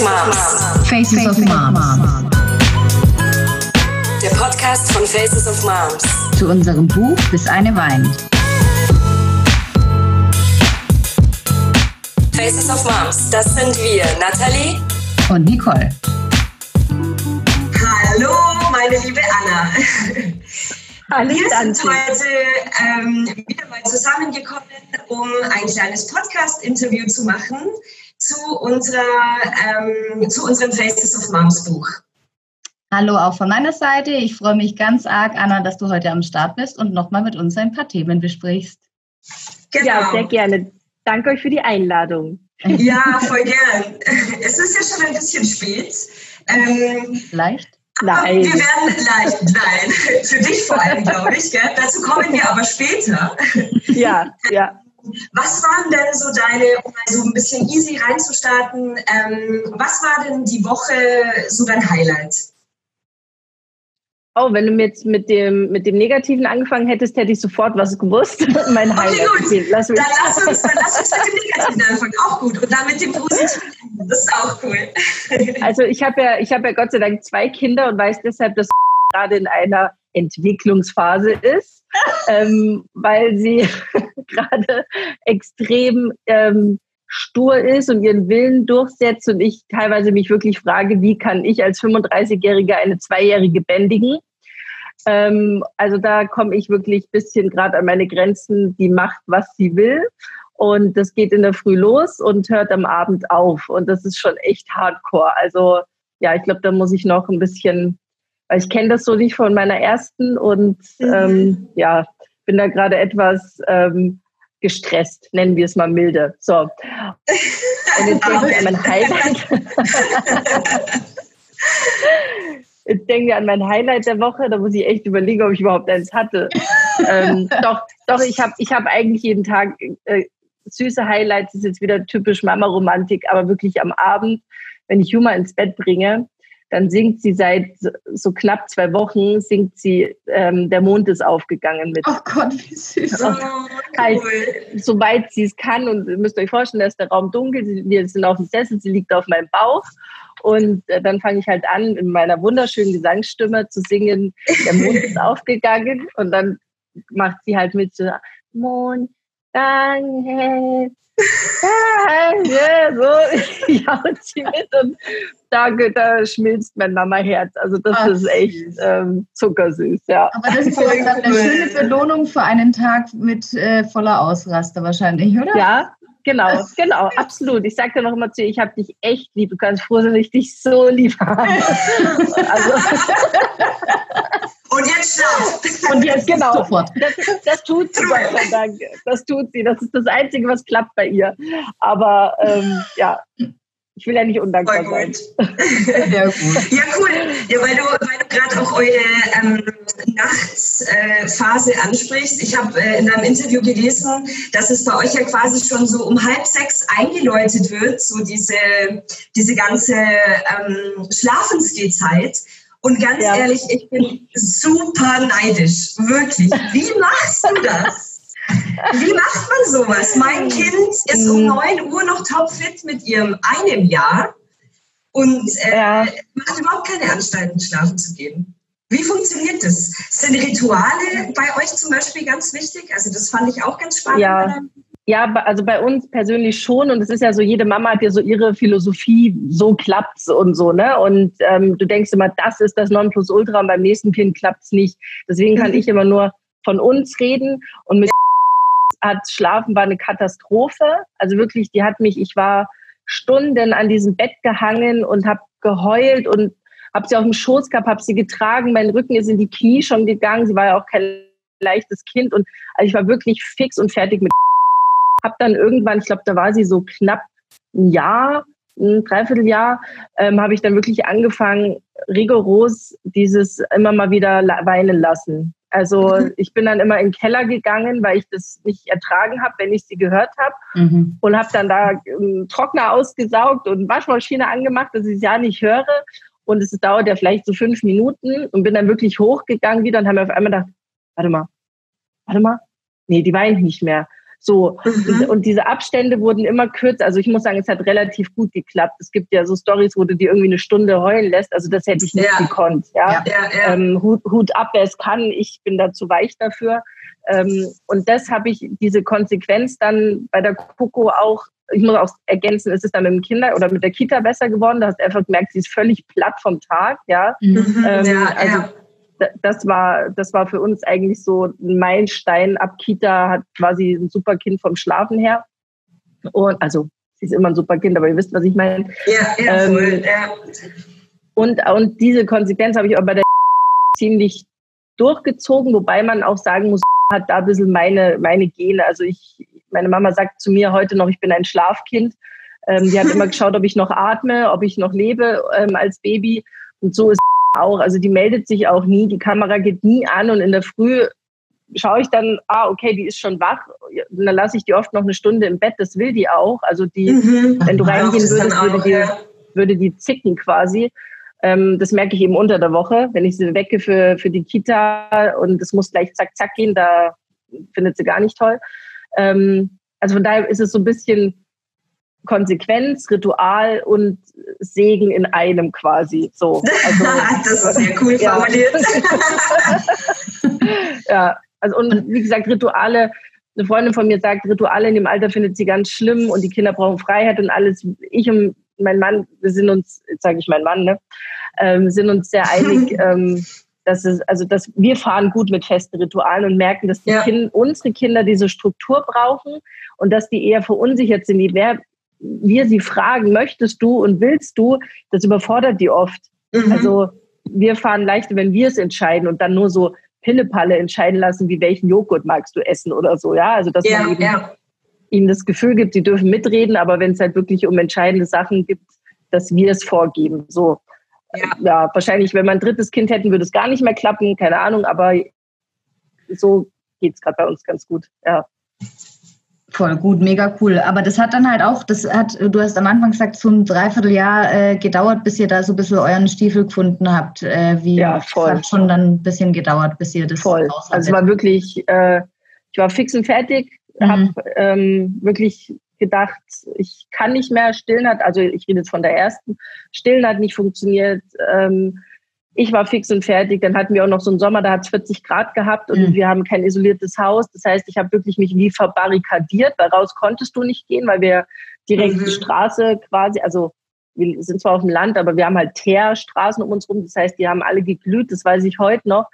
of Moms. Faces of Moms. Der Podcast von Faces of Moms. Zu unserem Buch Bis eine weint. Faces of Moms, das sind wir, Nathalie Und Nicole. Hallo, meine liebe Anna. Hallo, Wir sind heute ähm, wieder mal zusammengekommen, um ein kleines Podcast-Interview zu machen zu, unserer, ähm, zu unserem Faces of Moms Buch. Hallo auch von meiner Seite. Ich freue mich ganz arg, Anna, dass du heute am Start bist und nochmal mit uns ein paar Themen besprichst. Genau. Ja, sehr gerne. Danke euch für die Einladung. Ja, voll gern. Es ist ja schon ein bisschen spät. Ähm, Leicht? Nein. Wir werden leicht, nein, für dich vor allem, glaube ich. Gell? Dazu kommen wir aber später. Ja, ja. Was waren denn so deine, um mal so ein bisschen easy reinzustarten, ähm, was war denn die Woche so dein Highlight? Oh, wenn du mir jetzt mit dem, mit dem Negativen angefangen hättest, hätte ich sofort was gewusst. mein Okay, Highlight. gut. Okay, lass mich. Dann lass uns, dann lass uns mit dem Negativen anfangen. Auch gut. Und dann mit dem Positiven. Das ist auch cool. Also ich habe ja, ich habe ja Gott sei Dank zwei Kinder und weiß deshalb, dass gerade in einer Entwicklungsphase ist, ähm, weil sie gerade extrem ähm, stur ist und ihren Willen durchsetzt und ich teilweise mich wirklich frage, wie kann ich als 35-Jährige eine Zweijährige bändigen? Ähm, also da komme ich wirklich ein bisschen gerade an meine Grenzen. Die macht, was sie will. Und das geht in der Früh los und hört am Abend auf. Und das ist schon echt hardcore. Also ja, ich glaube, da muss ich noch ein bisschen, weil ich kenne das so nicht von meiner ersten und Mhm. ähm, ja, bin da gerade etwas ähm, gestresst, nennen wir es mal milde. So. Und jetzt denke ich an mein Highlight. Jetzt denke ich an mein Highlight der Woche, da muss ich echt überlegen, ob ich überhaupt eins hatte. ähm, doch, doch, ich habe ich hab eigentlich jeden Tag äh, süße Highlights, das ist jetzt wieder typisch Mama-Romantik, aber wirklich am Abend, wenn ich Juma ins Bett bringe, dann singt sie seit so- knapp zwei Wochen, singt sie, ähm, der Mond ist aufgegangen mit Oh Gott, wie süß. Oh, Halt. cool. soweit sie es kann. Und ihr müsst euch vorstellen, da ist der Raum dunkel, wir sind auf dem Sessel, sie liegt auf meinem Bauch. Und äh, dann fange ich halt an, in meiner wunderschönen Gesangsstimme zu singen, der Mond ist aufgegangen. Und dann macht sie halt mit so, Mond, danke, danke, so jault sie mit und da, da schmilzt mein Mama-Herz. Also das Ach, ist echt ähm, zuckersüß, ja. Aber das ist ja dann eine schöne Belohnung für einen Tag mit äh, voller Ausraster wahrscheinlich, oder? Ja, genau, genau, absolut. Ich sage dir noch immer zu ihr, ich habe dich echt lieb. Du kannst froh sein, dass ich dich so lieb habe. also, Und jetzt schlaf. Und jetzt Genau. sofort. das, das tut sie, Gott sei Dank. Das tut sie. Das ist das Einzige, was klappt bei ihr. Aber ähm, ja, ich will ja nicht undankbar sein. Sehr gut. Ja, cool. Ja, weil du, weil du gerade auch eure ähm, Nachtphase äh, ansprichst. Ich habe äh, in einem Interview gelesen, dass es bei euch ja quasi schon so um halb sechs eingeläutet wird, so diese, diese ganze ähm, Schlafensgehzeit. Und ganz Ja. ehrlich, ich bin super neidisch. Wirklich. Wie machst du das? Wie macht man sowas? Mein Kind ist um Mhm. 9 Uhr noch topfit mit ihrem einem Jahr und äh, Ja. macht überhaupt keine Anstalten, schlafen zu gehen. Wie funktioniert das? Sind Rituale bei euch zum Beispiel ganz wichtig? Also das fand ich auch ganz spannend. Ja. Ja, also bei uns persönlich schon. Und es ist ja so, jede Mama hat ja so ihre Philosophie, so klappt's und so, ne? Und ähm, du denkst immer, das ist das Nonplusultra und beim nächsten Kind klappt's nicht. Deswegen kann Mhm. ich immer nur von uns reden. Und mit hat Schlafen war eine Katastrophe. Also wirklich, die hat mich, ich war Stunden an diesem Bett gehangen und habe geheult und habe sie auf dem Schoß gehabt, habe sie getragen. Mein Rücken ist in die Knie schon gegangen. Sie war ja auch kein leichtes Kind und also ich war wirklich fix und fertig mit habe dann irgendwann, ich glaube, da war sie so knapp ein Jahr, ein Dreivierteljahr, ähm, habe ich dann wirklich angefangen, rigoros dieses immer mal wieder weinen lassen. Also Mhm. ich bin dann immer in den Keller gegangen, weil ich das nicht ertragen habe, wenn ich sie gehört habe Mhm. und habe dann da ähm, Trockner ausgesaugt und Waschmaschine angemacht, dass ich es ja nicht höre. Und es dauert ja vielleicht so fünf Minuten und bin dann wirklich hochgegangen wieder und habe mir auf einmal gedacht, warte mal, warte mal, nee, die weint nicht mehr. So. Mhm. Und, diese Abstände wurden immer kürzer. Also ich muss sagen, es hat relativ gut geklappt. Es gibt ja so Stories, wo du dir irgendwie eine Stunde heulen lässt. Also das hätte ich nicht ja. gekonnt. Ja? ja, ja ähm, Hut, Hut ab, wer es kann. Ich bin da zu weich dafür. Ähm, und das habe ich, diese Konsequenz dann bei der Coco auch ich muss auch ergänzen, ist es dann mit dem Kinder oder mit der Kita besser geworden. Da hast du einfach gemerkt, sie ist völlig platt vom Tag, ja. Mhm, ähm, ja also ja das war, das war für uns eigentlich so ein Meilenstein. Ab Kita hat quasi ein super Kind vom Schlafen her. Und also, sie ist immer ein super Kind, aber ihr wisst, was ich meine. Ja, ja, ähm, voll, ja. Und, und diese Konsequenz habe ich auch bei der ziemlich durchgezogen, wobei man auch sagen muss, hat da ein bisschen meine, meine Gene. Also ich, meine Mama sagt zu mir heute noch, ich bin ein Schlafkind. Ähm, die hat immer geschaut, ob ich noch atme, ob ich noch lebe ähm, als Baby. Und so ist auch. Also die meldet sich auch nie, die Kamera geht nie an und in der Früh schaue ich dann, ah, okay, die ist schon wach. Und dann lasse ich die oft noch eine Stunde im Bett, das will die auch. Also die, mhm. wenn du reingehen würdest, würde die, würde die zicken quasi. Ähm, das merke ich eben unter der Woche, wenn ich sie wecke für, für die Kita und es muss gleich zack, zack gehen, da findet sie gar nicht toll. Ähm, also von daher ist es so ein bisschen Konsequenz, Ritual und Segen in einem quasi. So. Also, das ist sehr cool ja. formuliert. ja, also und wie gesagt, Rituale, eine Freundin von mir sagt, Rituale in dem Alter findet sie ganz schlimm und die Kinder brauchen Freiheit und alles. Ich und mein Mann, wir sind uns, jetzt sage ich mein Mann, ne, ähm, sind uns sehr einig, ähm, dass es, also dass wir fahren gut mit festen Ritualen und merken, dass die ja. kind, unsere Kinder diese Struktur brauchen und dass die eher verunsichert sind. Die, wer, wir sie fragen, möchtest du und willst du, das überfordert die oft. Mhm. Also wir fahren leichter, wenn wir es entscheiden und dann nur so Pillepalle entscheiden lassen, wie welchen Joghurt magst du essen oder so. Ja, also dass ja, man eben ja. ihnen das Gefühl gibt, sie dürfen mitreden, aber wenn es halt wirklich um entscheidende Sachen gibt, dass wir es vorgeben. So. Ja. ja, wahrscheinlich, wenn wir ein drittes Kind hätten, würde es gar nicht mehr klappen, keine Ahnung, aber so geht es gerade bei uns ganz gut. Ja. Voll gut, mega cool. Aber das hat dann halt auch, das hat, du hast am Anfang gesagt, so ein Dreivierteljahr äh, gedauert, bis ihr da so ein bisschen euren Stiefel gefunden habt. Äh, wie ja, voll. Es hat schon dann ein bisschen gedauert, bis ihr das Voll. Also es war wirklich, äh, ich war fix und fertig, mhm. habe ähm, wirklich gedacht, ich kann nicht mehr, stillen hat, also ich rede jetzt von der ersten, stillen hat nicht funktioniert. Ähm, ich war fix und fertig. Dann hatten wir auch noch so einen Sommer, da hat es 40 Grad gehabt und mhm. wir haben kein isoliertes Haus. Das heißt, ich habe wirklich mich wie verbarrikadiert, weil raus konntest du nicht gehen, weil wir direkt mhm. die Straße quasi, also wir sind zwar auf dem Land, aber wir haben halt Teerstraßen um uns rum. Das heißt, die haben alle geglüht, das weiß ich heute noch.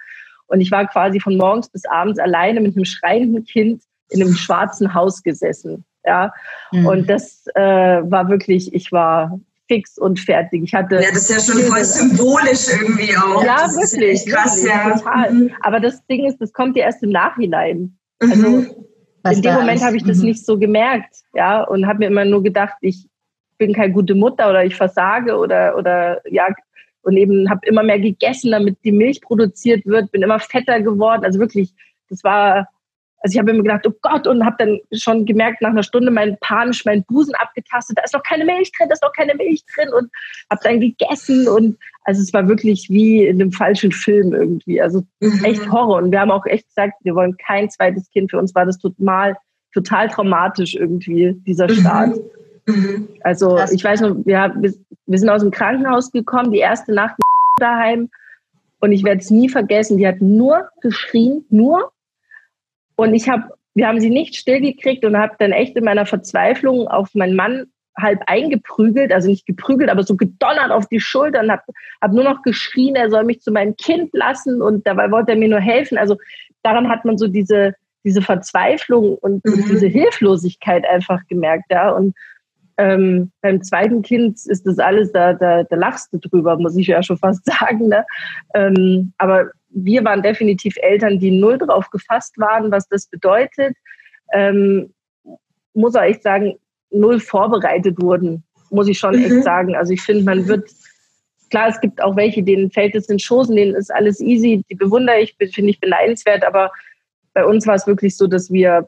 Und ich war quasi von morgens bis abends alleine mit einem schreienden Kind in einem schwarzen Haus gesessen. Ja, mhm. und das äh, war wirklich, ich war fix und fertig. Ich hatte ja, das ist ja schon voll symbolisch irgendwie auch. Ja, das wirklich. krass, wirklich, ja. Total. Mhm. Aber das Ding ist, das kommt ja erst im Nachhinein. Mhm. Also Was in dem Moment habe ich das mhm. nicht so gemerkt, ja, und habe mir immer nur gedacht, ich bin keine gute Mutter oder ich versage oder oder ja und eben habe immer mehr gegessen, damit die Milch produziert wird, bin immer fetter geworden. Also wirklich, das war also ich habe immer gedacht, oh Gott, und habe dann schon gemerkt, nach einer Stunde mein panisch meinen Busen abgetastet, da ist noch keine Milch drin, da ist noch keine Milch drin und habe dann gegessen und also es war wirklich wie in einem falschen Film irgendwie, also mhm. echt Horror und wir haben auch echt gesagt, wir wollen kein zweites Kind, für uns war das total, total traumatisch irgendwie, dieser mhm. Start. Mhm. Also ich weiß noch, wir, wir sind aus dem Krankenhaus gekommen, die erste Nacht daheim und ich werde es nie vergessen, die hat nur geschrien, nur und ich habe, wir haben sie nicht stillgekriegt und habe dann echt in meiner Verzweiflung auf meinen Mann halb eingeprügelt, also nicht geprügelt, aber so gedonnert auf die Schultern, habe hab nur noch geschrien, er soll mich zu meinem Kind lassen und dabei wollte er mir nur helfen. Also daran hat man so diese, diese Verzweiflung und, mhm. und diese Hilflosigkeit einfach gemerkt, ja. Und ähm, beim zweiten Kind ist das alles, da, da, da lachst du drüber, muss ich ja schon fast sagen. Ne? Ähm, aber wir waren definitiv Eltern, die null drauf gefasst waren, was das bedeutet. Ähm, muss auch echt sagen, null vorbereitet wurden, muss ich schon mhm. echt sagen. Also ich finde, man wird, klar, es gibt auch welche, denen fällt es in Schoßen, denen ist alles easy, die bewundere ich, finde ich beneidenswert, aber bei uns war es wirklich so, dass wir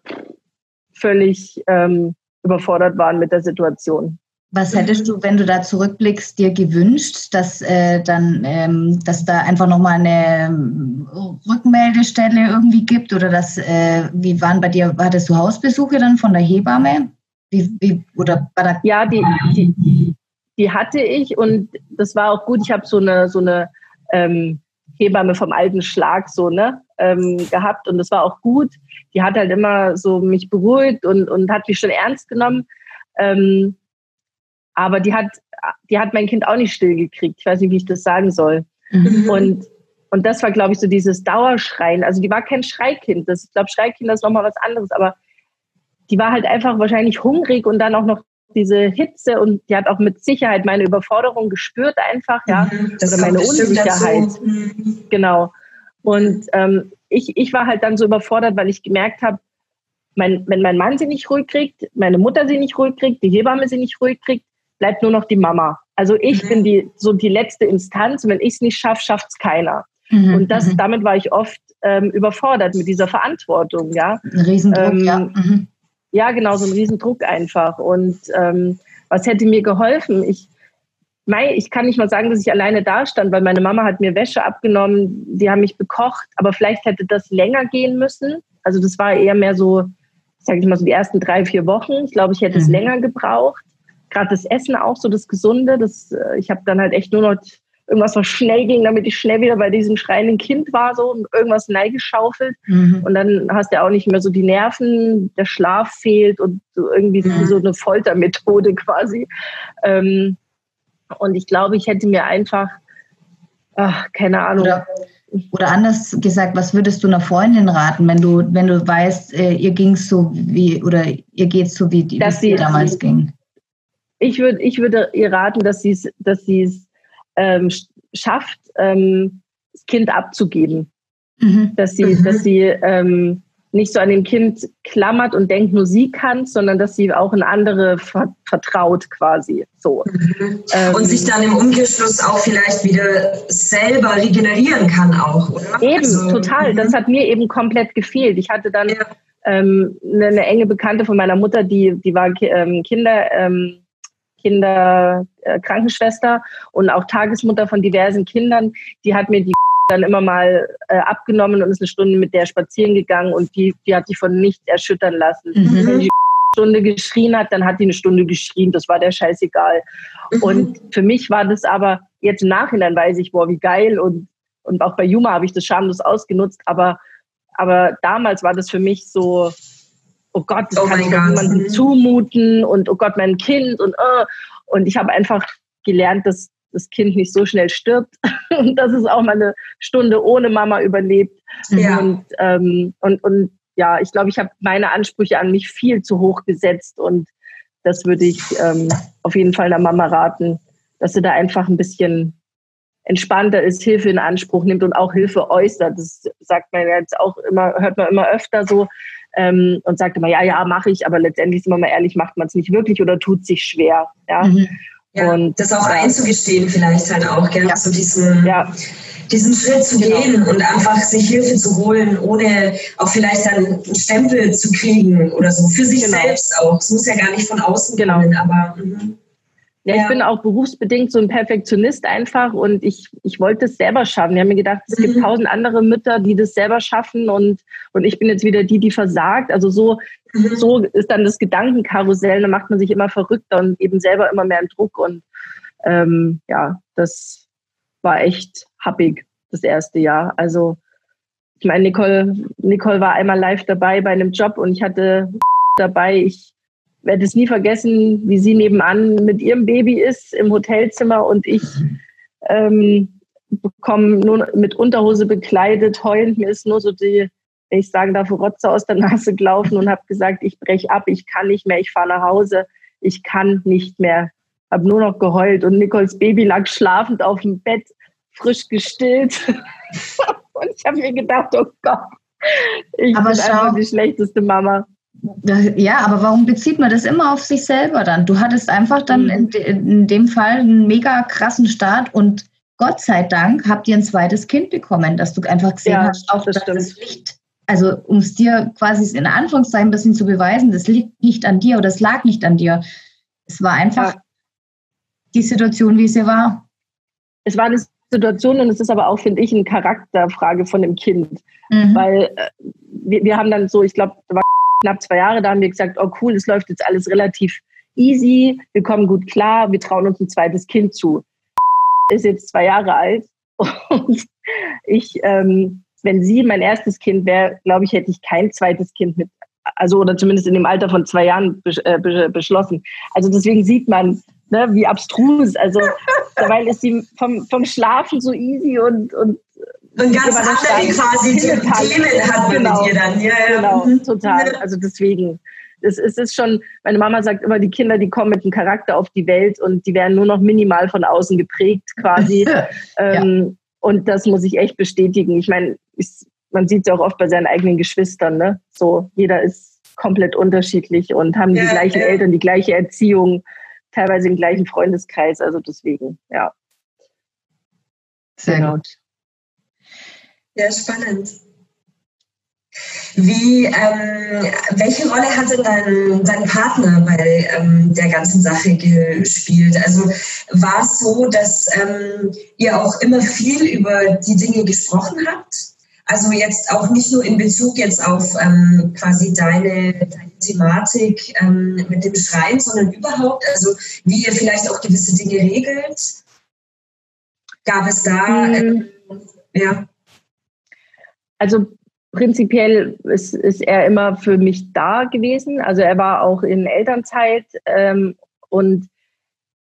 völlig ähm, überfordert waren mit der Situation. Was hättest du, wenn du da zurückblickst, dir gewünscht, dass äh, dann, ähm, dass da einfach nochmal eine ähm, Rückmeldestelle irgendwie gibt oder dass, äh, wie waren bei dir, hattest du Hausbesuche dann von der Hebamme? Wie, wie, oder war da ja, die, die, die hatte ich und das war auch gut. Ich habe so eine, so eine ähm, Hebamme vom alten Schlag so, ne, ähm, gehabt und das war auch gut. Die hat halt immer so mich beruhigt und, und hat mich schon ernst genommen. Ähm, aber die hat, die hat mein Kind auch nicht stillgekriegt. Ich weiß nicht, wie ich das sagen soll. Mhm. Und, und das war, glaube ich, so dieses Dauerschreien. Also die war kein Schreikind. Das, ich glaube, Schreikind ist nochmal was anderes, aber die war halt einfach wahrscheinlich hungrig und dann auch noch diese Hitze und die hat auch mit Sicherheit meine Überforderung gespürt einfach, ja, mhm, oder meine Unsicherheit. Mhm. Genau. Und ähm, ich, ich war halt dann so überfordert, weil ich gemerkt habe, mein, wenn mein Mann sie nicht ruhig kriegt, meine Mutter sie nicht ruhig kriegt, die Hebamme sie nicht ruhig kriegt, bleibt nur noch die Mama. Also ich mhm. bin die, so die letzte Instanz und wenn ich es nicht schaffe, schafft es keiner. Mhm. Und das, mhm. damit war ich oft ähm, überfordert mit dieser Verantwortung, ja. Ein Riesendruck, ähm, ja. Mhm. Ja, genau, so ein Riesendruck einfach. Und ähm, was hätte mir geholfen? Ich, Mei, ich kann nicht mal sagen, dass ich alleine da stand, weil meine Mama hat mir Wäsche abgenommen, die haben mich bekocht, aber vielleicht hätte das länger gehen müssen. Also das war eher mehr so, sage ich mal, so die ersten drei, vier Wochen. Ich glaube, ich hätte mhm. es länger gebraucht gerade das Essen auch so, das Gesunde, das, äh, ich habe dann halt echt nur noch irgendwas, was schnell ging, damit ich schnell wieder bei diesem schreienden Kind war so und irgendwas neigeschaufelt. Mhm. Und dann hast du auch nicht mehr so die Nerven, der Schlaf fehlt und so irgendwie mhm. so eine Foltermethode quasi. Ähm, und ich glaube, ich hätte mir einfach, ach, keine Ahnung. Oder, oder, anders gesagt, was würdest du einer Freundin raten, wenn du, wenn du weißt, äh, ihr ging so wie, oder ihr geht so wie die, wie damals ging? Ich würde ich würde ihr raten, dass sie es dass sie ähm, schafft, ähm, das Kind abzugeben. Mhm. Dass sie, mhm. dass sie ähm, nicht so an dem Kind klammert und denkt, nur sie kann, sondern dass sie auch in andere vertraut quasi. So. Mhm. Ähm, und sich dann im Umkehrschluss auch vielleicht wieder selber regenerieren kann auch, oder? Eben, also, total. Das mhm. hat mir eben komplett gefehlt. Ich hatte dann ja. ähm, eine, eine, enge Bekannte von meiner Mutter, die, die war ähm, Kinder, ähm, Kinderkrankenschwester äh, und auch Tagesmutter von diversen Kindern. Die hat mir die dann immer mal äh, abgenommen und ist eine Stunde mit der spazieren gegangen und die, die hat sich von nichts erschüttern lassen. Mhm. Wenn die Stunde geschrien hat, dann hat die eine Stunde geschrien, das war der scheißegal. Mhm. Und für mich war das aber, jetzt im Nachhinein weiß ich, boah, wie geil und, und auch bei Juma habe ich das schamlos ausgenutzt, aber, aber damals war das für mich so, oh Gott, das oh kann ich niemandem mhm. zumuten und oh Gott, mein Kind und uh. und ich habe einfach gelernt, dass das Kind nicht so schnell stirbt und dass es auch mal eine Stunde ohne Mama überlebt. Ja. Und, ähm, und, und ja, ich glaube, ich habe meine Ansprüche an mich viel zu hoch gesetzt und das würde ich ähm, auf jeden Fall der Mama raten, dass sie da einfach ein bisschen entspannter ist, Hilfe in Anspruch nimmt und auch Hilfe äußert. Das sagt man jetzt auch immer, hört man immer öfter so, ähm, und sagt immer, ja, ja, mache ich, aber letztendlich, sind wir mal ehrlich, macht man es nicht wirklich oder tut sich schwer. Ja? Mhm. ja und das auch einzugestehen vielleicht halt auch, gell? Ja. so diesen, ja. diesen Schritt zu genau. gehen und einfach sich Hilfe zu holen, ohne auch vielleicht dann einen Stempel zu kriegen oder so, für sich genau. selbst auch. Es muss ja gar nicht von außen genau. kommen, aber... Mh. Ja, ich bin auch berufsbedingt so ein Perfektionist einfach und ich, ich wollte es selber schaffen. Ich habe mir gedacht, es gibt mhm. tausend andere Mütter, die das selber schaffen und, und ich bin jetzt wieder die, die versagt. Also so, mhm. so ist dann das Gedankenkarussell, da macht man sich immer verrückter und eben selber immer mehr im Druck und ähm, ja, das war echt happig, das erste Jahr. Also ich meine, Nicole, Nicole war einmal live dabei bei einem Job und ich hatte dabei, ich werde es nie vergessen, wie sie nebenan mit ihrem Baby ist im Hotelzimmer und ich ähm, bekomme nur mit Unterhose bekleidet, heulend. Mir ist nur so die, wenn ich sagen darf, Rotze aus der Nase gelaufen und habe gesagt, ich breche ab, ich kann nicht mehr, ich fahre nach Hause, ich kann nicht mehr. Habe nur noch geheult und Nicoles Baby lag schlafend auf dem Bett, frisch gestillt. und ich habe mir gedacht, oh Gott, ich Aber bin schau, einfach die schlechteste Mama. Ja, aber warum bezieht man das immer auf sich selber dann? Du hattest einfach dann mhm. in, de, in, dem Fall einen mega krassen Start und Gott sei Dank habt ihr ein zweites Kind bekommen, dass du einfach gesehen ja, hast, auch das dass das Licht, also um es dir quasi in Anführungszeichen ein bisschen zu beweisen, das liegt nicht an dir oder es lag nicht an dir. Es war einfach, ja. die Situation, wie sie war? Es war eine Situation und es ist aber auch, finde ich, eine Charakterfrage von dem Kind. Mhm. Weil äh, wir, wir haben dann so, ich glaube, da war knapp zwei Jahre, da haben wir gesagt, oh cool, es läuft jetzt alles relativ easy, wir kommen gut klar, wir trauen uns ein zweites Kind zu. Ist jetzt zwei Jahre alt und ich, ähm, wenn sie mein erstes Kind wäre, glaube ich, hätte ich kein zweites Kind mit, also oder zumindest in dem Alter von zwei Jahren äh, beschlossen. Also deswegen sieht man, ne, wie abstrus. Also weil ist sie vom, vom Schlafen so easy und, und und ganz andere quasi Themen hat man genau, mit ihr dann. Ja, ja. Genau, mhm. total. Also deswegen. Es, es ist schon, meine Mama sagt immer, die Kinder, die kommen mit einem Charakter auf die Welt und die werden nur noch minimal von außen geprägt quasi. ähm, ja. Und das muss ich echt bestätigen. Ich meine, ich, man sieht es auch oft bei seinen eigenen Geschwistern. Ne? So, jeder ist komplett unterschiedlich und haben ja, die gleichen ja. Eltern, die gleiche Erziehung, teilweise im gleichen Freundeskreis. Also deswegen, ja. Sehr genau. gut. Ja, spannend. Wie, ähm, welche Rolle hat denn dein, dein Partner bei ähm, der ganzen Sache gespielt? Also war es so, dass ähm, ihr auch immer viel über die Dinge gesprochen habt? Also jetzt auch nicht nur in Bezug jetzt auf ähm, quasi deine, deine Thematik ähm, mit dem Schreien, sondern überhaupt, also wie ihr vielleicht auch gewisse Dinge regelt. Gab es da, mhm. ja. Also prinzipiell ist, ist er immer für mich da gewesen. Also er war auch in Elternzeit ähm, und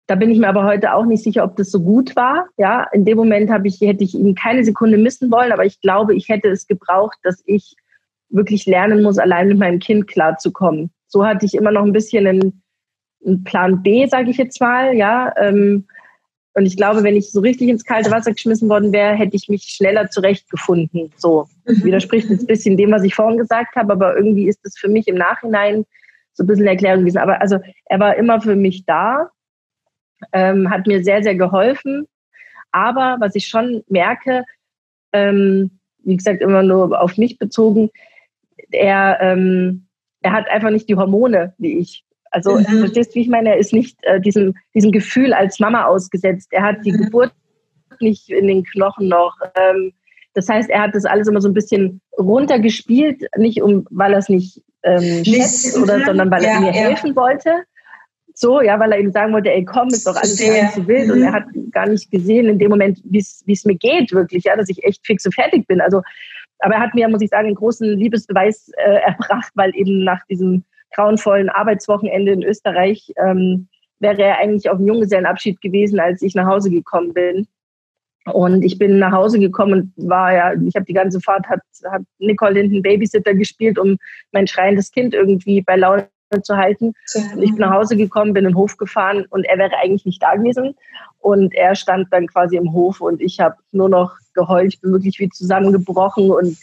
da bin ich mir aber heute auch nicht sicher, ob das so gut war. Ja, in dem Moment ich, hätte ich ihn keine Sekunde missen wollen, aber ich glaube, ich hätte es gebraucht, dass ich wirklich lernen muss, allein mit meinem Kind klarzukommen. So hatte ich immer noch ein bisschen einen, einen Plan B, sage ich jetzt mal, ja. Ähm, und ich glaube, wenn ich so richtig ins kalte Wasser geschmissen worden wäre, hätte ich mich schneller zurechtgefunden. So mhm. widerspricht jetzt ein bisschen dem, was ich vorhin gesagt habe, aber irgendwie ist es für mich im Nachhinein so ein bisschen eine Erklärung gewesen. Aber also er war immer für mich da, ähm, hat mir sehr, sehr geholfen. Aber was ich schon merke, ähm, wie gesagt, immer nur auf mich bezogen, er, ähm, er hat einfach nicht die Hormone wie ich. Also mhm. verstehst du, wie ich meine? Er ist nicht äh, diesem, diesem Gefühl als Mama ausgesetzt. Er hat die mhm. Geburt nicht in den Knochen noch. Ähm, das heißt, er hat das alles immer so ein bisschen runtergespielt, nicht um, weil er es nicht ähm, schätzt oder, sondern weil ja, er mir ja. helfen wollte. So, ja, weil er ihm sagen wollte, ey, komm, ist doch alles gar nicht so wild. Mhm. Und er hat gar nicht gesehen in dem Moment, wie es mir geht, wirklich, ja, dass ich echt fix und fertig bin. Also, aber er hat mir, muss ich sagen, einen großen Liebesbeweis äh, erbracht, weil eben nach diesem grauenvollen Arbeitswochenende in Österreich ähm, wäre er eigentlich auf dem Junggesellenabschied gewesen, als ich nach Hause gekommen bin. Und ich bin nach Hause gekommen und war ja, ich habe die ganze Fahrt, hat, hat Nicole hinten Babysitter gespielt, um mein schreiendes Kind irgendwie bei Laune zu halten. Und ich bin nach Hause gekommen, bin in den Hof gefahren und er wäre eigentlich nicht da gewesen. Und er stand dann quasi im Hof und ich habe nur noch geheult, ich bin wirklich wie zusammengebrochen und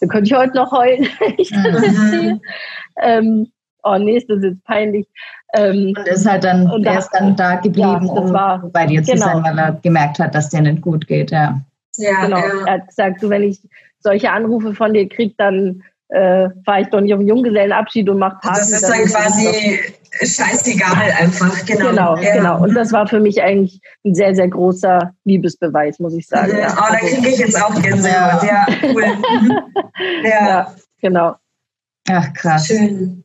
da könnte ich heute noch heulen, ich das mhm. Ähm, oh nee, ist das jetzt peinlich. Ähm, und ist halt dann, und er ist dann da geblieben, ja, um war, bei dir zu genau. sein, weil er gemerkt hat, dass dir nicht gut geht, ja. Ja, genau. Ja. Er hat gesagt, du, wenn ich solche Anrufe von dir kriege, dann äh, fahre ich doch nicht auf einen Junggesellenabschied und mache Party. Das ist dann, dann quasi scheißegal einfach, genau. Genau, ja. genau. Und das war für mich eigentlich ein sehr, sehr großer Liebesbeweis, muss ich sagen. Mhm. Ja. Oh, da kriege ich jetzt auch Gänsehaut. Ja, cool. Ja. ja, genau. Ach, krass. Schön.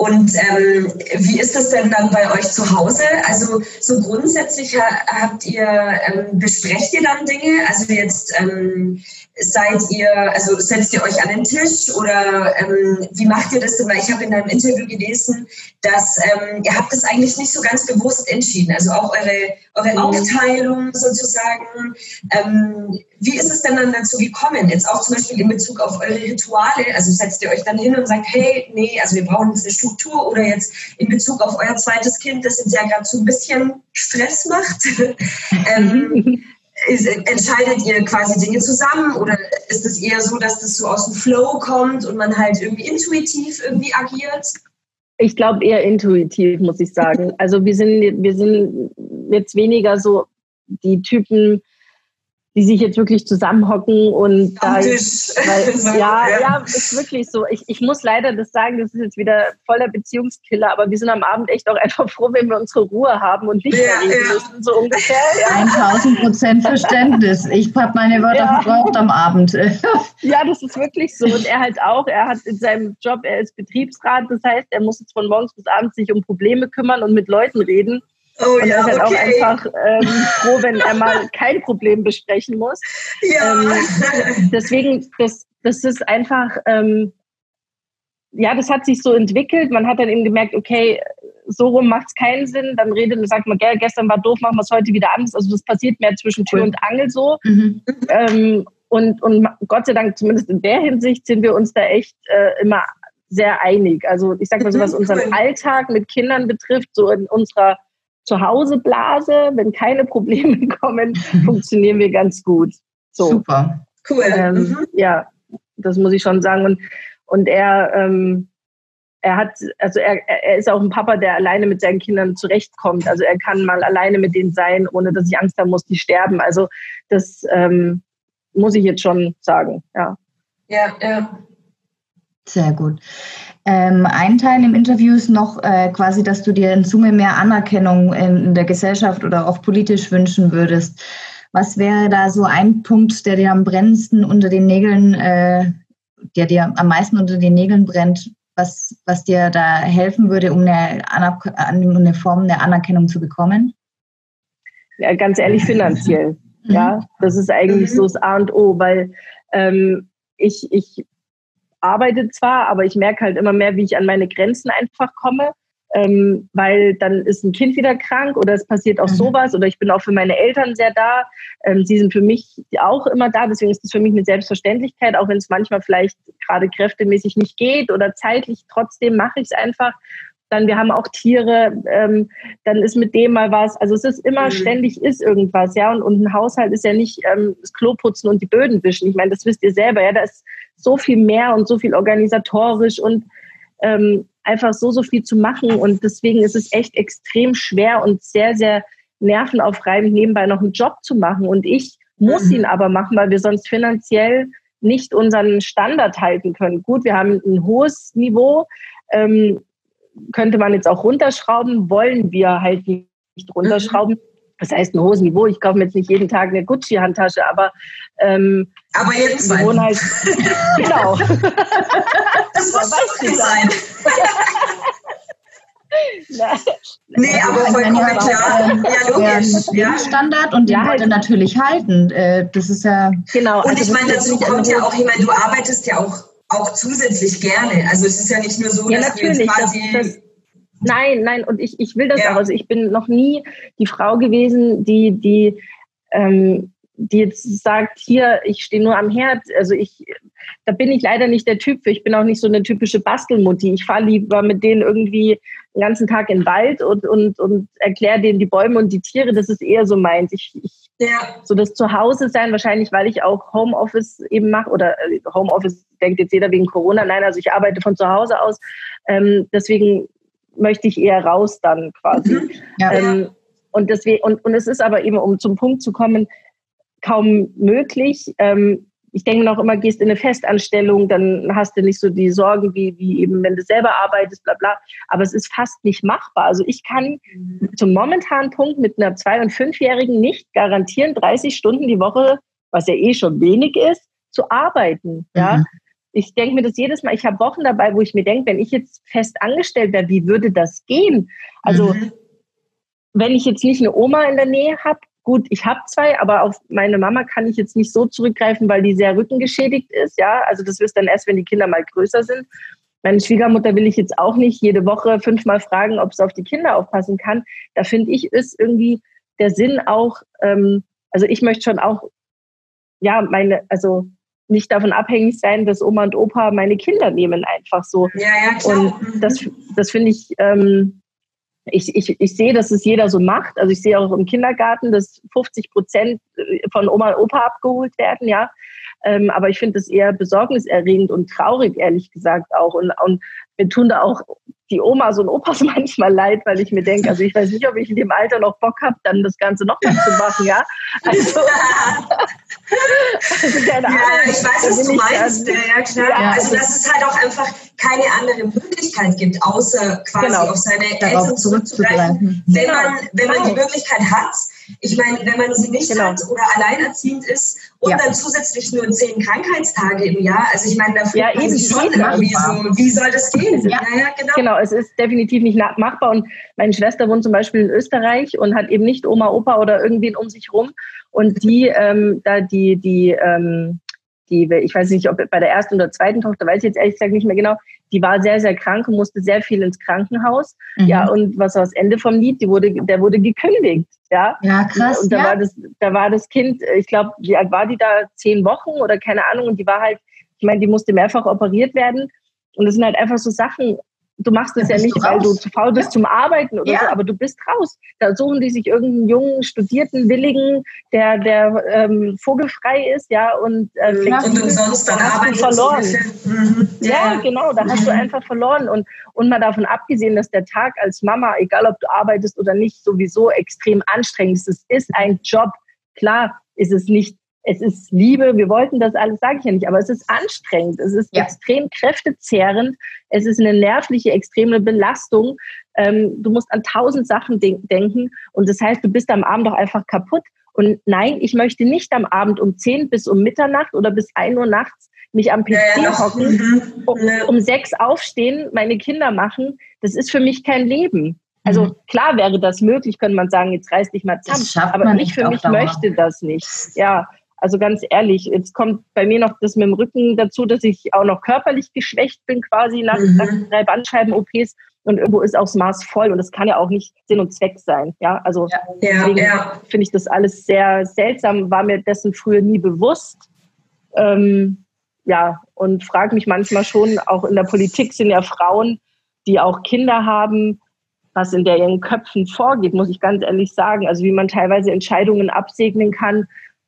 Und ähm, wie ist das denn dann bei euch zu Hause? Also so grundsätzlich habt ihr, ähm, besprecht ihr dann Dinge? Also jetzt ähm, seid ihr, also setzt ihr euch an den Tisch oder ähm, wie macht ihr das denn? Weil ich habe in einem Interview gelesen, dass ähm, ihr habt das eigentlich nicht so ganz bewusst entschieden. Also auch eure, eure mhm. Aufteilung sozusagen. Ähm, wie ist es denn dann dazu gekommen? Jetzt auch zum Beispiel in Bezug auf eure Rituale. Also setzt ihr euch dann hin und sagt, hey, nee, also wir brauchen jetzt eine Struktur oder jetzt in Bezug auf euer zweites Kind, das jetzt ja gerade so ein bisschen Stress macht. ähm, ist, entscheidet ihr quasi Dinge zusammen oder ist es eher so, dass das so aus dem Flow kommt und man halt irgendwie intuitiv irgendwie agiert? Ich glaube eher intuitiv, muss ich sagen. Also wir sind, wir sind jetzt weniger so die Typen, die sich jetzt wirklich zusammenhocken und da, weil, so, ja, ja, ja, ist wirklich so. Ich, ich muss leider das sagen, das ist jetzt wieder voller Beziehungskiller, aber wir sind am Abend echt auch einfach froh, wenn wir unsere Ruhe haben und nicht Ja, mehr reden ja. müssen, so ungefähr. Ja. 1000 Prozent Verständnis. Ich habe meine Wörter Ja. verbraucht am Abend. ja, das ist wirklich so. Und er halt auch, er hat in seinem Job, er ist Betriebsrat, das heißt, er muss jetzt von morgens bis abends sich um Probleme kümmern und mit Leuten reden. Oh Und er ja, ist halt okay. auch einfach ähm, froh, wenn er mal kein Problem besprechen muss. ja. deswegen, das, das ist einfach, ähm, ja, das hat sich so entwickelt. Man hat dann eben gemerkt, okay, so rum macht es keinen Sinn. Dann redet und sagt man, gestern war doof, machen wir es heute wieder anders. Also das passiert mehr zwischen Tür Cool. und Angel so. Mhm. Ähm, und, und Gott sei Dank, zumindest in der Hinsicht, sind wir uns da echt äh, immer sehr einig. Also ich sag mal so, was Mhm, unseren. Alltag mit Kindern betrifft, so in unserer Zuhauseblase, wenn keine Probleme kommen, funktionieren wir ganz gut. So. Super. cool. Ähm, Mhm. Ja, das muss ich schon sagen. Und, und er, ähm, er hat, also er, er ist auch ein Papa, der alleine mit seinen Kindern zurechtkommt. Also er kann mal alleine mit denen sein, ohne dass ich Angst haben muss, die sterben. Also das ähm, muss ich jetzt schon sagen. Ja. Ja, ja. Sehr gut. Ähm, ein Teil im Interview ist noch äh, quasi, dass du dir in Summe mehr Anerkennung in, in der Gesellschaft oder auch politisch wünschen würdest. Was wäre da so ein Punkt, der dir am brennendsten unter den Nägeln, äh, der dir am meisten unter den Nägeln brennt, was, was dir da helfen würde, um eine, um eine Form der Anerkennung zu bekommen? ja ganz ehrlich, finanziell. Mhm. Ja, das ist eigentlich Mhm. so das A und O, weil ähm, ich, ich arbeite zwar, aber ich merke halt immer mehr, wie ich an meine Grenzen einfach komme, ähm, weil dann ist ein Kind wieder krank oder es passiert auch Mhm. sowas oder ich bin auch für meine Eltern sehr da. Ähm, sie sind für mich auch immer da, deswegen ist es für mich eine Selbstverständlichkeit, auch wenn es manchmal vielleicht gerade kräftemäßig nicht geht oder zeitlich, trotzdem mache ich es einfach. Dann, wir haben auch Tiere, ähm, dann ist mit dem mal was. Also es ist immer Mhm. ständig ist irgendwas, ja. Und, und ein Haushalt ist ja nicht ähm, das Klo putzen und die Böden wischen. Ich meine, das wisst ihr selber, ja. Da ist so viel mehr und so viel organisatorisch und ähm, einfach so, so viel zu machen. Und deswegen ist es echt extrem schwer und sehr, sehr nervenaufreibend, nebenbei noch einen Job zu machen. Und ich muss Mhm. ihn aber machen, weil wir sonst finanziell nicht unseren Standard halten können. Gut, wir haben ein hohes Niveau, ähm, könnte man jetzt auch runterschrauben, wollen wir halt nicht runterschrauben. Das heißt, ein hohes Niveau. Ich kaufe mir jetzt nicht jeden Tag eine Gucci-Handtasche, aber ähm, Aber jetzt wir wohnen halt, genau. Das muss schon sein. Nee, aber Also, vollkommen wenn ihr klar. ähm, Ja, logisch. Ja. Lebensstandard und den Ja, halt. natürlich halten. Äh, das ist ja genau. Und also ich meine, dazu kommt ja auch, ich meine, du arbeitest ja auch, auch zusätzlich gerne. Also es ist ja nicht nur so, Ja, dass du jetzt natürlich. Das, quasi. das, nein, nein, und ich, ich will das Ja. auch. Also ich bin noch nie die Frau gewesen, die, die, ähm, die jetzt sagt, hier, ich stehe nur am Herd. Also ich, da bin ich leider nicht der Typ für. Ich bin auch nicht so eine typische Bastelmutti. Ich fahre lieber mit denen irgendwie den ganzen Tag in den Wald und, und, und erkläre denen die Bäume und die Tiere. Das ist eher so meins. Ich, ich ja, so das Zuhause sein, wahrscheinlich, weil ich auch Homeoffice eben mache oder äh, Homeoffice denkt jetzt jeder wegen Corona. Nein, also ich arbeite von zu Hause aus. Ähm, deswegen möchte ich eher raus dann quasi. Mhm. ja. Ähm, und, deswegen, und, und es ist aber eben, um zum Punkt zu kommen, kaum möglich. Ähm, ich denke noch immer, gehst in eine Festanstellung, dann hast du nicht so die Sorgen, wie, wie eben, wenn du selber arbeitest, bla bla. Aber es ist fast nicht machbar. Also ich kann zum momentanen Punkt mit einer Zwei- und Fünfjährigen nicht garantieren, 30 Stunden die Woche, was ja eh schon wenig ist, zu arbeiten. Ja. Mhm. Ich denke mir das jedes Mal, ich habe Wochen dabei, wo ich mir denke, wenn ich jetzt fest angestellt wäre, wie würde das gehen? Also Mhm. wenn ich jetzt nicht eine Oma in der Nähe habe, gut, ich habe zwei, aber auf meine Mama kann ich jetzt nicht so zurückgreifen, weil die sehr rückengeschädigt ist. Ja, also das wirst dann erst, wenn die Kinder mal größer sind. Meine Schwiegermutter will ich jetzt auch nicht jede Woche fünfmal fragen, ob es auf die Kinder aufpassen kann. Da finde ich, ist irgendwie der Sinn auch, ähm, also ich möchte schon auch, ja, meine, also nicht davon abhängig sein, dass Oma und Opa meine Kinder nehmen, einfach so. ja, ja, klar. Und Mhm. das, das finde ich, ähm, ich, ich, ich sehe, dass es jeder so macht. Also ich sehe auch im Kindergarten, dass 50 Prozent von Oma und Opa abgeholt werden, ja. Ähm, aber ich finde das eher besorgniserregend und traurig, ehrlich gesagt auch. Und, und mir tun da auch die Omas und Opas manchmal leid, weil ich mir denke, also ich weiß nicht, ob ich in dem Alter noch Bock habe, dann das Ganze noch mal zu machen, ja. Also, Also, ja, Ahnung, ich weiß, was du meinst. Ja, ja, klar. Ja, also, dass es halt auch einfach keine andere Möglichkeit gibt, außer quasi genau. auf seine Eltern zurückzugreifen. Wenn, genau. man, wenn man die Möglichkeit hat, ich meine, wenn man sie nicht genau. hat oder alleinerziehend ist und ja. dann zusätzlich nur zehn Krankheitstage im Jahr, also ich meine, da ja, man sich schon irgendwie so, wie soll das gehen? Ja. Naja, genau. genau, es ist definitiv nicht machbar und meine Schwester wohnt zum Beispiel in Österreich und hat eben nicht Oma, Opa oder irgendwen um sich rum und die, ähm, da die, die, ähm, die, ich weiß nicht, ob bei der ersten oder zweiten Tochter, weiß ich jetzt ehrlich gesagt nicht mehr genau, die war sehr, sehr krank und musste sehr viel ins Krankenhaus. Mhm. Ja, und was war das Ende vom Lied? Die wurde, der wurde gekündigt. Ja, ja krass. Und da, ja. War das, da war das Kind, ich glaube, wie alt war die da? Zehn Wochen oder keine Ahnung. Und die war halt, ich meine, die musste mehrfach operiert werden. Und das sind halt einfach so Sachen, du machst es ja nicht, du weil du zu faul bist ja. zum Arbeiten oder ja. so, aber du bist raus. Da suchen die sich irgendeinen jungen, studierten, willigen, der, der ähm, vogelfrei ist, ja, und, äh, und umsonst dann hast du verloren. Mhm. Ja, genau, da hast du mhm. einfach verloren. Und, und mal davon abgesehen, dass der Tag als Mama, egal ob du arbeitest oder nicht, sowieso extrem anstrengend ist. Es ist ein Job. Klar ist es nicht es ist Liebe, wir wollten das alles, sage ich ja nicht, aber es ist anstrengend, es ist ja. extrem kräftezehrend, es ist eine nervliche, extreme Belastung. Ähm, du musst an tausend Sachen de denken und das heißt, du bist am Abend doch einfach kaputt. Und nein, ich möchte nicht am Abend um 10 bis um Mitternacht oder bis 1 Uhr nachts mich am PC ja, hocken, mhm. um, um sechs aufstehen, meine Kinder machen. Das ist für mich kein Leben. Also mhm. klar wäre das möglich, könnte man sagen, jetzt reiß dich mal zusammen. Aber ich für mich möchte das nicht. Ja, also ganz ehrlich, jetzt kommt bei mir noch das mit dem Rücken dazu, dass ich auch noch körperlich geschwächt bin, quasi nach, mhm. nach drei Bandscheiben-OPs. Und irgendwo ist auch das Maß voll und das kann ja auch nicht Sinn und Zweck sein. Ja, also ja, deswegen ja. finde ich das alles sehr seltsam, war mir dessen früher nie bewusst. Ähm, ja, und frage mich manchmal schon, auch in der Politik sind ja Frauen, die auch Kinder haben, was in deren Köpfen vorgeht, muss ich ganz ehrlich sagen. Also wie man teilweise Entscheidungen absegnen kann,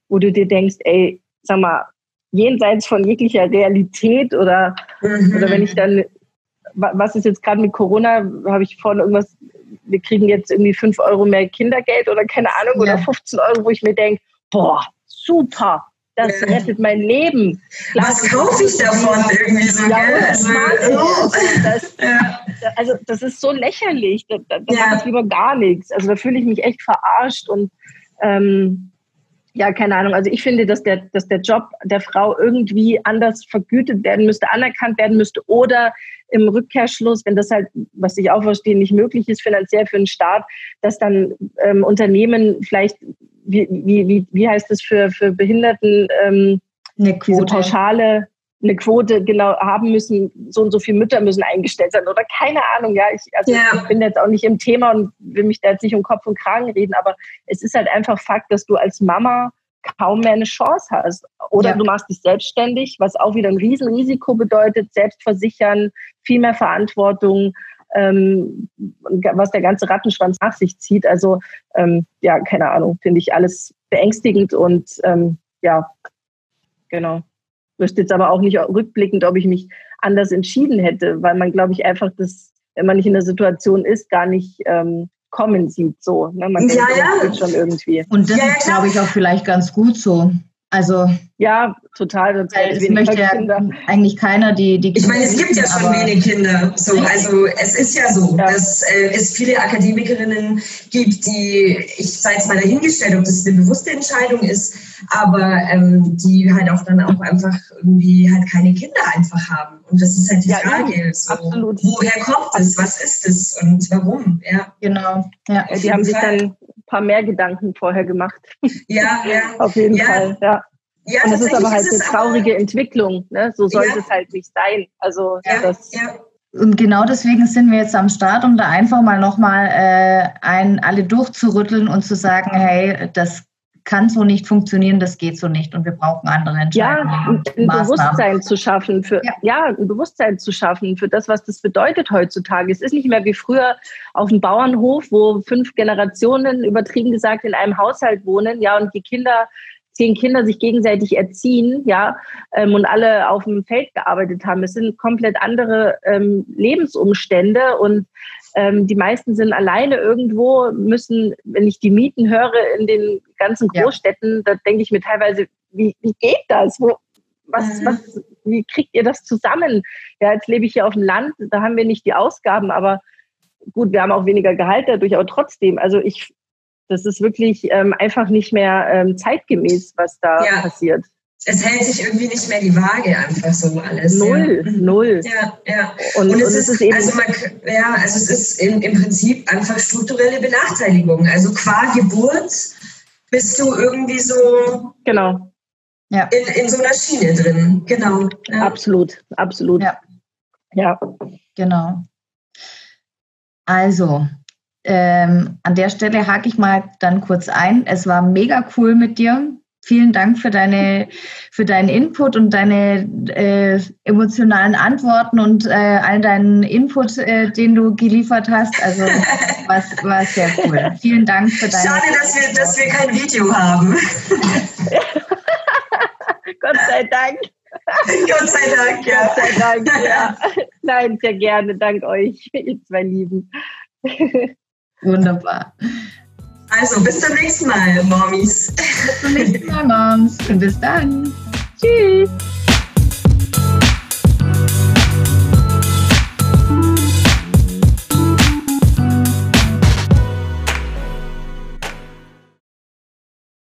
wo du dir denkst, ey, sag mal, jenseits von jeglicher Realität oder, mhm. oder wenn ich dann, was ist jetzt gerade mit Corona, habe ich vorhin irgendwas, wir kriegen jetzt irgendwie 5 Euro mehr Kindergeld oder keine Ahnung, ja. oder 15 Euro, wo ich mir denke, boah, super, das ja. rettet mein Leben. Klar, Was kaufe ich davon irgendwie so? Ja, also, also, das, also das ist so lächerlich. Da, da, da ja. mache ich lieber gar nichts. Also da fühle ich mich echt verarscht und ähm, ja, keine Ahnung. Also ich finde, dass der, dass der Job der Frau irgendwie anders vergütet werden müsste, anerkannt werden müsste oder im Rückkehrschluss, wenn das halt, was ich auch verstehe, nicht möglich ist finanziell für den Staat, dass dann ähm, Unternehmen vielleicht, wie, wie, wie, wie heißt das für, für Behinderten, ähm, eine Quote. diese Pauschale, eine Quote genau haben müssen, so und so viele Mütter müssen eingestellt sein oder keine Ahnung, ja, ich, also ja. ich bin jetzt auch nicht im Thema und will mich da jetzt nicht um Kopf und Kragen reden, aber es ist halt einfach Fakt, dass du als Mama kaum mehr eine Chance hast. Oder ja. du machst dich selbstständig, was auch wieder ein Riesenrisiko bedeutet, selbst versichern, viel mehr Verantwortung, ähm, was der ganze Rattenschwanz nach sich zieht. Also ähm, ja, keine Ahnung, finde ich alles beängstigend und ähm, ja, genau wüsste jetzt aber auch nicht rückblickend, ob ich mich anders entschieden hätte, weil man, glaube ich, einfach das, wenn man nicht in der Situation ist, gar nicht ähm, kommen sieht. So, ne? Man ja, denkt, ja. das schon irgendwie. Und das ja, ist, glaube ich, auch vielleicht ganz gut so. Also ja, total. Sonst es möchte ja eigentlich keiner die, die Ich meine, es gibt ja schon wenig Kinder. So, also es ist ja so, ja. dass äh, es viele Akademikerinnen gibt, die, ich sei jetzt mal dahingestellt, ob das eine bewusste Entscheidung ist, aber ähm, die halt auch dann auch einfach irgendwie halt keine Kinder einfach haben. Und das ist halt die ja, Frage. So, woher kommt es? Was ist es und warum? Ja. Genau. Ja, die haben sich dann paar mehr Gedanken vorher gemacht. Ja, ja. Auf jeden ja. Fall, ja. Ja, und das ist aber halt eine traurige Entwicklung. Ne? So sollte ja. es halt nicht sein. Also ja, das. Ja. Und genau deswegen sind wir jetzt am Start, um da einfach mal nochmal äh, ein, alle durchzurütteln und zu sagen, hey, das kann so nicht funktionieren, das geht so nicht und wir brauchen andere Entscheidungen. Ja, ein Bewusstsein zu schaffen für ja. ja. ein Bewusstsein zu schaffen für das, was das bedeutet heutzutage. Es ist nicht mehr wie früher auf dem Bauernhof, wo fünf Generationen übertrieben gesagt in einem Haushalt wohnen, ja, und die Kinder zehn Kinder sich gegenseitig erziehen, ja, ähm, und alle auf dem Feld gearbeitet haben. Es sind komplett andere ähm, Lebensumstände und ähm, die meisten sind alleine irgendwo, müssen, wenn ich die Mieten höre in den ganzen Großstädten, ja. da denke ich mir teilweise, wie, wie geht das? Wo, was, mhm. was, wie kriegt ihr das zusammen? Ja, jetzt lebe ich hier auf dem Land, da haben wir nicht die Ausgaben, aber gut, wir haben auch weniger Gehalt dadurch, aber trotzdem, also ich, das ist wirklich ähm, einfach nicht mehr ähm, zeitgemäß, was da ja. passiert. Es hält sich irgendwie nicht mehr die Waage einfach so alles. Null, ja. null. Ja, ja. Und, und, es, und ist, ist, eben also man, ja, also es ist im, im Prinzip einfach strukturelle Benachteiligung. Also qua Geburt bist du irgendwie so genau. ja. in, in so einer Schiene drin. Genau. Ja. Absolut, absolut. Ja. ja. Genau. Also, ähm, an der Stelle hake ich mal dann kurz ein. Es war mega cool mit dir. Vielen Dank für deine für deinen Input und deine äh, emotionalen Antworten und äh, all deinen Input, äh, den du geliefert hast. Also war, war sehr cool. Vielen Dank für deine. Schade, dass wir, dass wir kein Video haben. Gott sei Dank. Gott sei Dank, ja. Gott sei Dank, ja. Nein, sehr gerne. Dank euch, ihr zwei Lieben. Wunderbar. Also, bis zum nächsten Mal, Mommies. Bis zum nächsten Mal, Moms. Und bis dann. Tschüss.